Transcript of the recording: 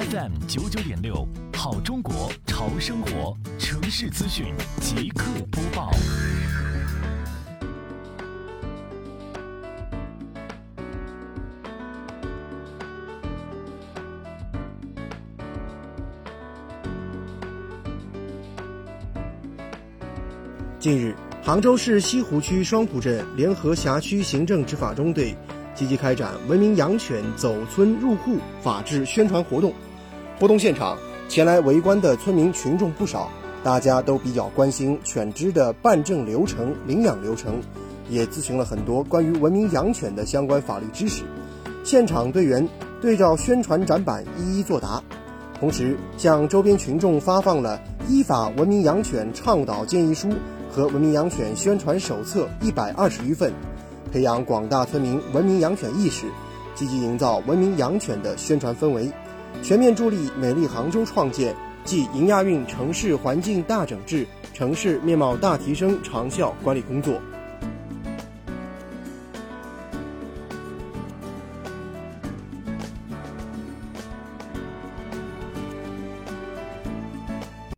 FM 九九点六，好中国潮生活城市资讯即刻播报。近日，杭州市西湖区双浦镇联合辖区行政执法中队积极开展“文明养犬走村入户”法治宣传活动。活动现场，前来围观的村民群众不少，大家都比较关心犬只的办证流程、领养流程，也咨询了很多关于文明养犬的相关法律知识。现场队员对照宣传展板一一作答，同时向周边群众发放了《依法文明养犬倡导建议书》。和文明养犬宣传手册一百二十余份，培养广大村民文明养犬意识，积极营造文明养犬的宣传氛围，全面助力美丽杭州创建暨迎亚运城市环境大整治、城市面貌大提升长效管理工作。